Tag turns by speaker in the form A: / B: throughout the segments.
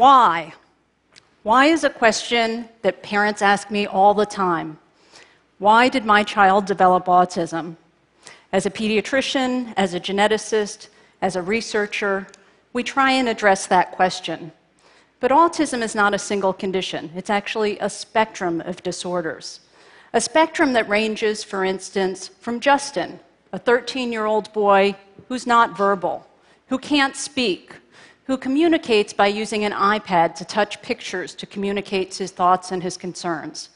A: Why? Why is a question that parents ask me all the time. Why did my child develop autism? As a pediatrician, as a geneticist, as a researcher, we try and address that question. But autism is not a single condition, it's actually a spectrum of disorders. A spectrum that ranges, for instance, from Justin, a 13 year old boy who's not verbal, who can't speak, who communicates by using an iPad to touch pictures to communicate his thoughts and his concerns.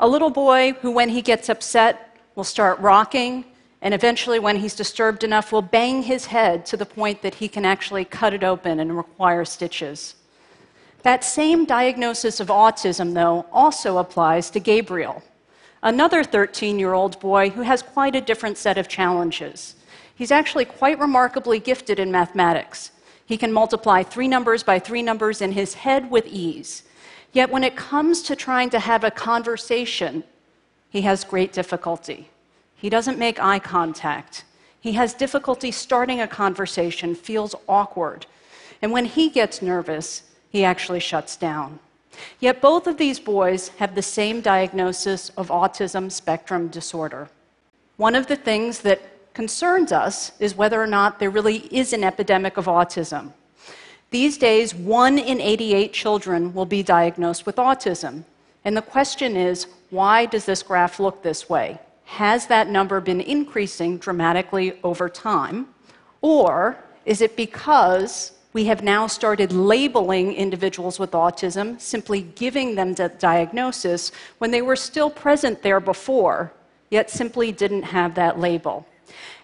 A: A little boy who, when he gets upset, will start rocking, and eventually, when he's disturbed enough, will bang his head to the point that he can actually cut it open and require stitches. That same diagnosis of autism, though, also applies to Gabriel, another 13 year old boy who has quite a different set of challenges. He's actually quite remarkably gifted in mathematics. He can multiply three numbers by three numbers in his head with ease. Yet when it comes to trying to have a conversation, he has great difficulty. He doesn't make eye contact. He has difficulty starting a conversation, feels awkward. And when he gets nervous, he actually shuts down. Yet both of these boys have the same diagnosis of autism spectrum disorder. One of the things that concerns us is whether or not there really is an epidemic of autism. These days, one in 88 children will be diagnosed with autism. And the question is why does this graph look this way? Has that number been increasing dramatically over time? Or is it because we have now started labeling individuals with autism, simply giving them the diagnosis when they were still present there before, yet simply didn't have that label.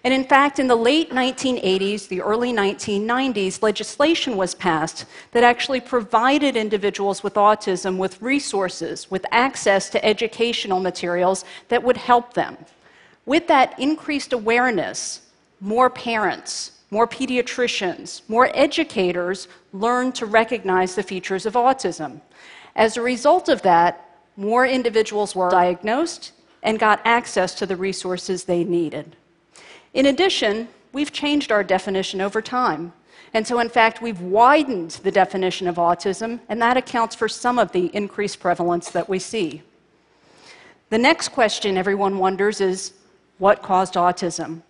A: And in fact, in the late 1980s, the early 1990s, legislation was passed that actually provided individuals with autism with resources, with access to educational materials that would help them. With that increased awareness, more parents, more pediatricians, more educators learn to recognize the features of autism. As a result of that, more individuals were diagnosed and got access to the resources they needed. In addition, we've changed our definition over time. And so, in fact, we've widened the definition of autism, and that accounts for some of the increased prevalence that we see. The next question everyone wonders is what caused autism?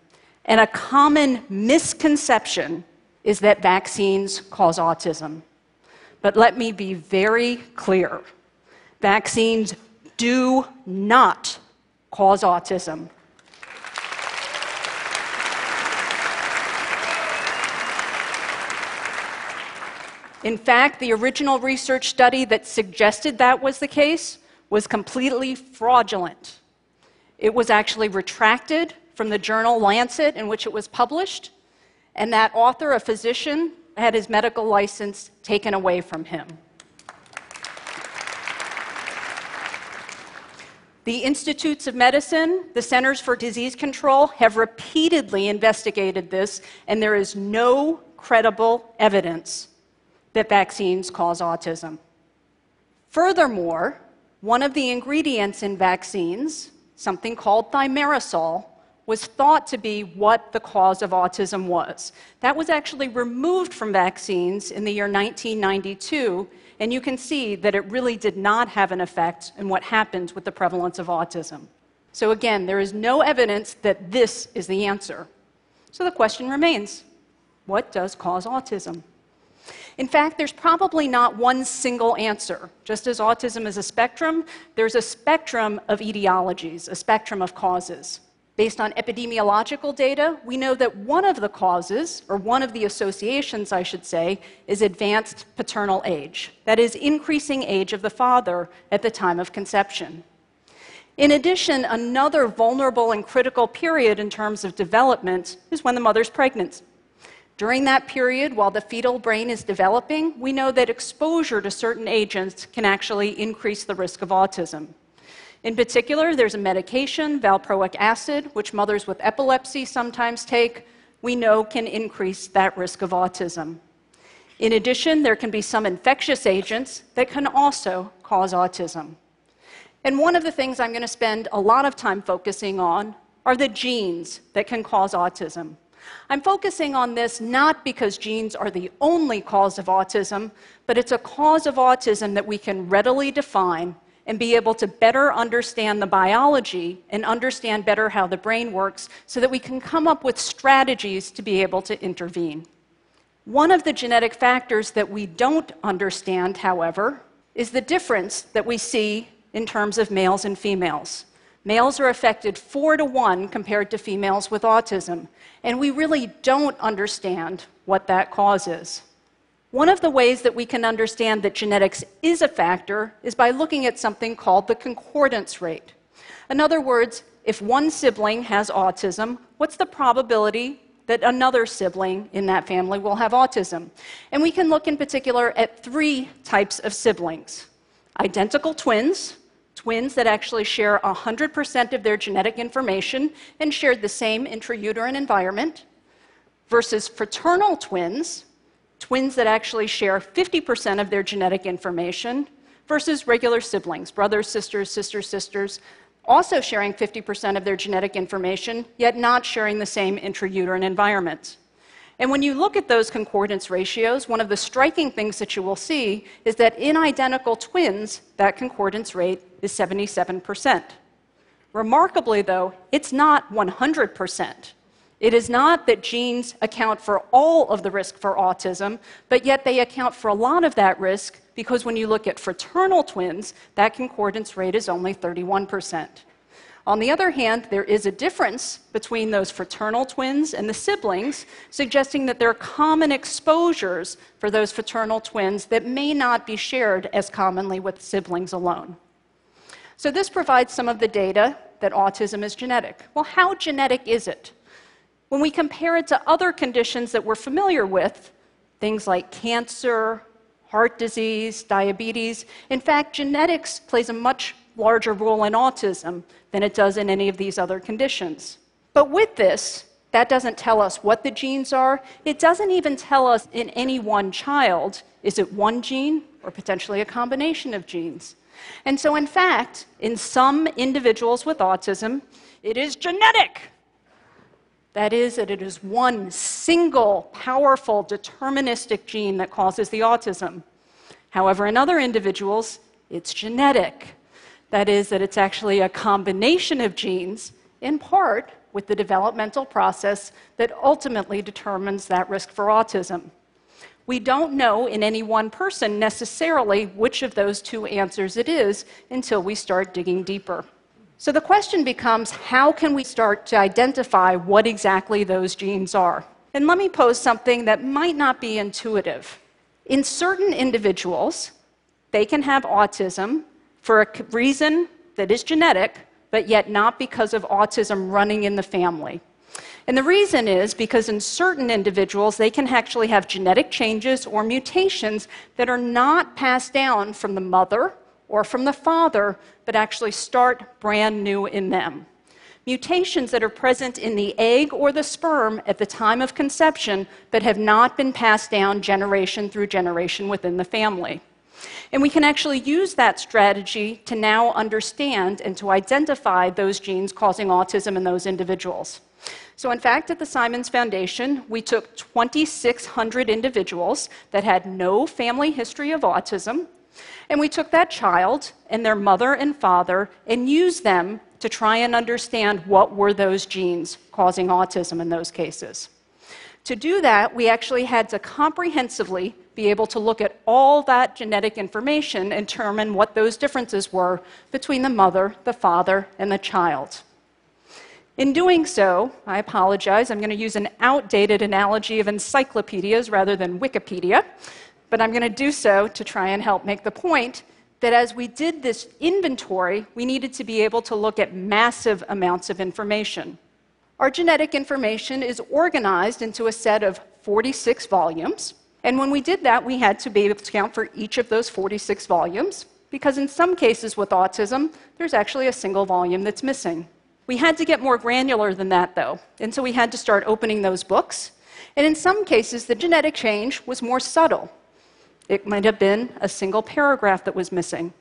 A: And a common misconception is that vaccines cause autism. But let me be very clear vaccines do not cause autism. In fact, the original research study that suggested that was the case was completely fraudulent. It was actually retracted from the journal Lancet in which it was published, and that author, a physician, had his medical license taken away from him. The Institutes of Medicine, the Centers for Disease Control, have repeatedly investigated this, and there is no credible evidence that vaccines cause autism. Furthermore, one of the ingredients in vaccines, something called thimerosal, was thought to be what the cause of autism was. That was actually removed from vaccines in the year 1992, and you can see that it really did not have an effect in what happens with the prevalence of autism. So, again, there is no evidence that this is the answer. So the question remains what does cause autism? In fact, there's probably not one single answer. Just as autism is a spectrum, there's a spectrum of etiologies, a spectrum of causes. Based on epidemiological data, we know that one of the causes, or one of the associations, I should say, is advanced paternal age. That is, increasing age of the father at the time of conception. In addition, another vulnerable and critical period in terms of development is when the mother's pregnant. During that period, while the fetal brain is developing, we know that exposure to certain agents can actually increase the risk of autism. In particular, there's a medication, valproic acid, which mothers with epilepsy sometimes take, we know can increase that risk of autism. In addition, there can be some infectious agents that can also cause autism. And one of the things I'm going to spend a lot of time focusing on are the genes that can cause autism. I'm focusing on this not because genes are the only cause of autism, but it's a cause of autism that we can readily define and be able to better understand the biology and understand better how the brain works so that we can come up with strategies to be able to intervene. One of the genetic factors that we don't understand, however, is the difference that we see in terms of males and females. Males are affected four to one compared to females with autism, and we really don't understand what that causes. One of the ways that we can understand that genetics is a factor is by looking at something called the concordance rate. In other words, if one sibling has autism, what's the probability that another sibling in that family will have autism? And we can look in particular at three types of siblings identical twins, twins that actually share 100% of their genetic information and shared the same intrauterine environment, versus fraternal twins, twins that actually share 50% of their genetic information versus regular siblings, brothers, sisters, sisters, sisters, also sharing 50% of their genetic information, yet not sharing the same intrauterine environment. And when you look at those concordance ratios, one of the striking things that you will see is that in identical twins, that concordance rate is 77%. Remarkably, though, it's not 100%. It is not that genes account for all of the risk for autism, but yet they account for a lot of that risk because when you look at fraternal twins, that concordance rate is only 31%. On the other hand, there is a difference between those fraternal twins and the siblings, suggesting that there are common exposures for those fraternal twins that may not be shared as commonly with siblings alone. So, this provides some of the data that autism is genetic. Well, how genetic is it? When we compare it to other conditions that we're familiar with, things like cancer, heart disease, diabetes, in fact, genetics plays a much larger role in autism than it does in any of these other conditions. But with this, that doesn't tell us what the genes are. It doesn't even tell us in any one child is it one gene or potentially a combination of genes. And so, in fact, in some individuals with autism, it is genetic. That is, that it is one single, powerful, deterministic gene that causes the autism. However, in other individuals, it's genetic. That is, that it's actually a combination of genes, in part with the developmental process that ultimately determines that risk for autism. We don't know in any one person necessarily which of those two answers it is until we start digging deeper. So the question becomes how can we start to identify what exactly those genes are? And let me pose something that might not be intuitive. In certain individuals, they can have autism for a reason that is genetic, but yet not because of autism running in the family. And the reason is because in certain individuals, they can actually have genetic changes or mutations that are not passed down from the mother or from the father, but actually start brand new in them. Mutations that are present in the egg or the sperm at the time of conception, but have not been passed down generation through generation within the family. And we can actually use that strategy to now understand and to identify those genes causing autism in those individuals. So, in fact, at the Simons Foundation, we took 2,600 individuals that had no family history of autism, and we took that child and their mother and father and used them to try and understand what were those genes causing autism in those cases. To do that, we actually had to comprehensively be able to look at all that genetic information and determine what those differences were between the mother, the father, and the child. In doing so, I apologize, I'm going to use an outdated analogy of encyclopedias rather than Wikipedia but I'm going to do so to try and help make the point that as we did this inventory, we needed to be able to look at massive amounts of information. Our genetic information is organized into a set of 46 volumes, and when we did that, we had to be able to count for each of those 46 volumes, because in some cases with autism, there's actually a single volume that's missing. We had to get more granular than that, though, and so we had to start opening those books. And in some cases, the genetic change was more subtle. It might have been a single paragraph that was missing.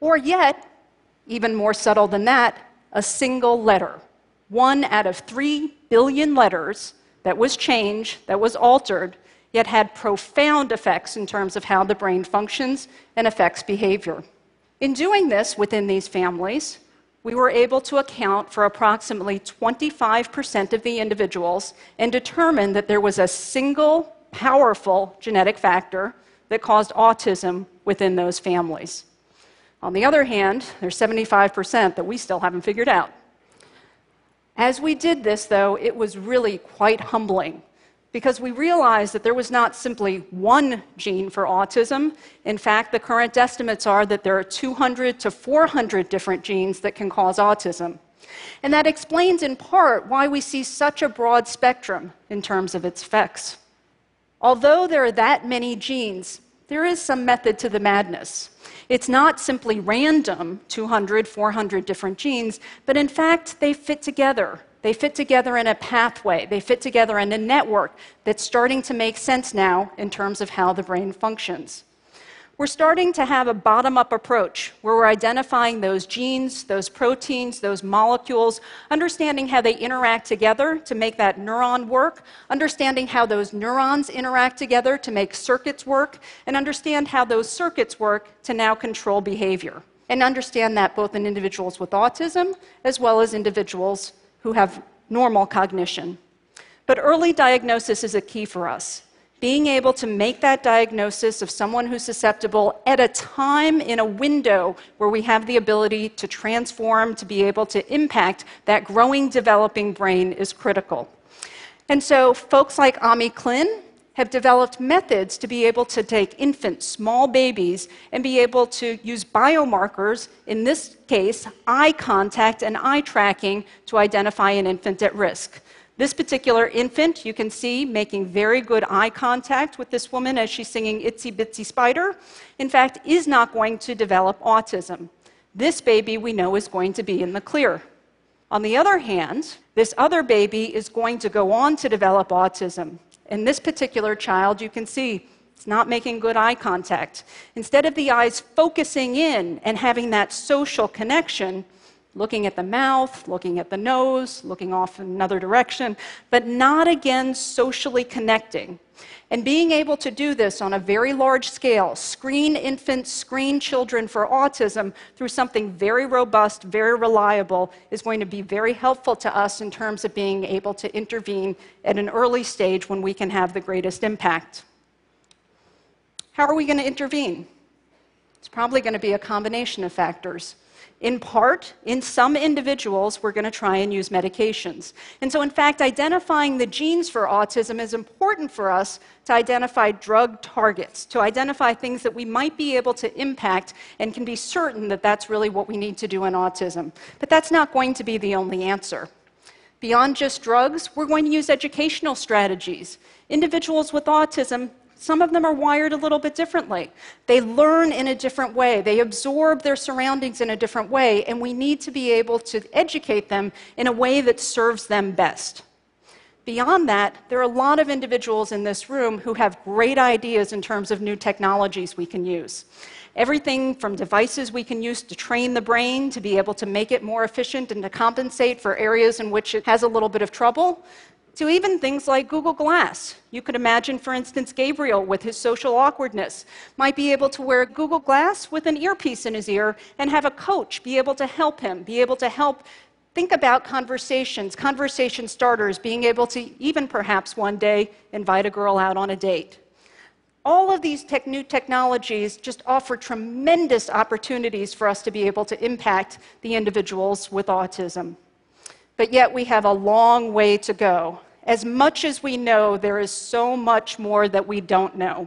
A: Or yet, even more subtle than that, a single letter. One out of three billion letters that was changed, that was altered, yet had profound effects in terms of how the brain functions and affects behavior. In doing this within these families, we were able to account for approximately 25% of the individuals and determine that there was a single powerful genetic factor that caused autism within those families. On the other hand, there's 75% that we still haven't figured out. As we did this, though, it was really quite humbling because we realized that there was not simply one gene for autism. In fact, the current estimates are that there are 200 to 400 different genes that can cause autism. And that explains in part why we see such a broad spectrum in terms of its effects. Although there are that many genes, there is some method to the madness. It's not simply random 200, 400 different genes, but in fact, they fit together. They fit together in a pathway, they fit together in a network that's starting to make sense now in terms of how the brain functions we're starting to have a bottom up approach where we're identifying those genes, those proteins, those molecules, understanding how they interact together to make that neuron work, understanding how those neurons interact together to make circuits work, and understand how those circuits work to now control behavior. And understand that both in individuals with autism as well as individuals who have normal cognition. But early diagnosis is a key for us being able to make that diagnosis of someone who's susceptible at a time in a window where we have the ability to transform, to be able to impact that growing, developing brain is critical. And so, folks like Ami Klin have developed methods to be able to take infants, small babies, and be able to use biomarkers, in this case, eye contact and eye tracking, to identify an infant at risk. This particular infant, you can see making very good eye contact with this woman as she's singing Itsy Bitsy Spider, in fact, is not going to develop autism. This baby we know is going to be in the clear. On the other hand, this other baby is going to go on to develop autism. In this particular child, you can see it's not making good eye contact. Instead of the eyes focusing in and having that social connection, looking at the mouth, looking at the nose, looking off in another direction, but not again socially connecting. And being able to do this on a very large scale, screen infants, screen children for autism through something very robust, very reliable, is going to be very helpful to us in terms of being able to intervene at an early stage when we can have the greatest impact. How are we going to intervene? It's probably going to be a combination of factors. In part, in some individuals, we're going to try and use medications. And so, in fact, identifying the genes for autism is important for us to identify drug targets, to identify things that we might be able to impact and can be certain that that's really what we need to do in autism. But that's not going to be the only answer. Beyond just drugs, we're going to use educational strategies. Individuals with autism some of them are wired a little bit differently. They learn in a different way, they absorb their surroundings in a different way, and we need to be able to educate them in a way that serves them best. Beyond that, there are a lot of individuals in this room who have great ideas in terms of new technologies we can use. Everything from devices we can use to train the brain to be able to make it more efficient and to compensate for areas in which it has a little bit of trouble, to even things like Google Glass. You could imagine, for instance, Gabriel, with his social awkwardness, might be able to wear Google Glass with an earpiece in his ear and have a coach be able to help him, be able to help think about conversations, conversation starters, being able to even perhaps one day invite a girl out on a date. All of these tech, new technologies just offer tremendous opportunities for us to be able to impact the individuals with autism. But yet we have a long way to go as much as we know, there is so much more that we don't know.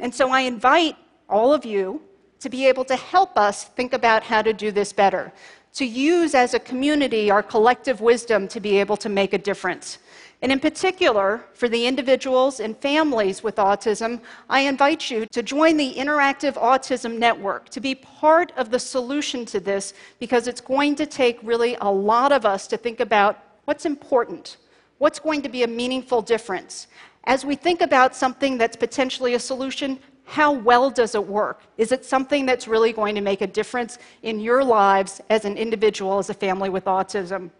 A: And so I invite all of you to be able to help us think about how to do this better, to use as a community our collective wisdom to be able to make a difference. And in particular, for the individuals and families with autism, I invite you to join the Interactive Autism Network, to be part of the solution to this, because it's going to take really a lot of us to think about what's important. What's going to be a meaningful difference? As we think about something that's potentially a solution, how well does it work? Is it something that's really going to make a difference in your lives as an individual, as a family with autism?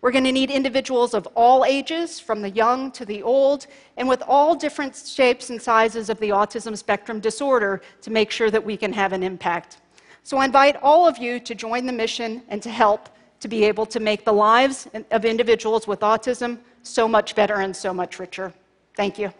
A: We're going to need individuals of all ages, from the young to the old, and with all different shapes and sizes of the autism spectrum disorder to make sure that we can have an impact. So I invite all of you to join the mission and to help to be able to make the lives of individuals with autism so much better and so much richer. Thank you.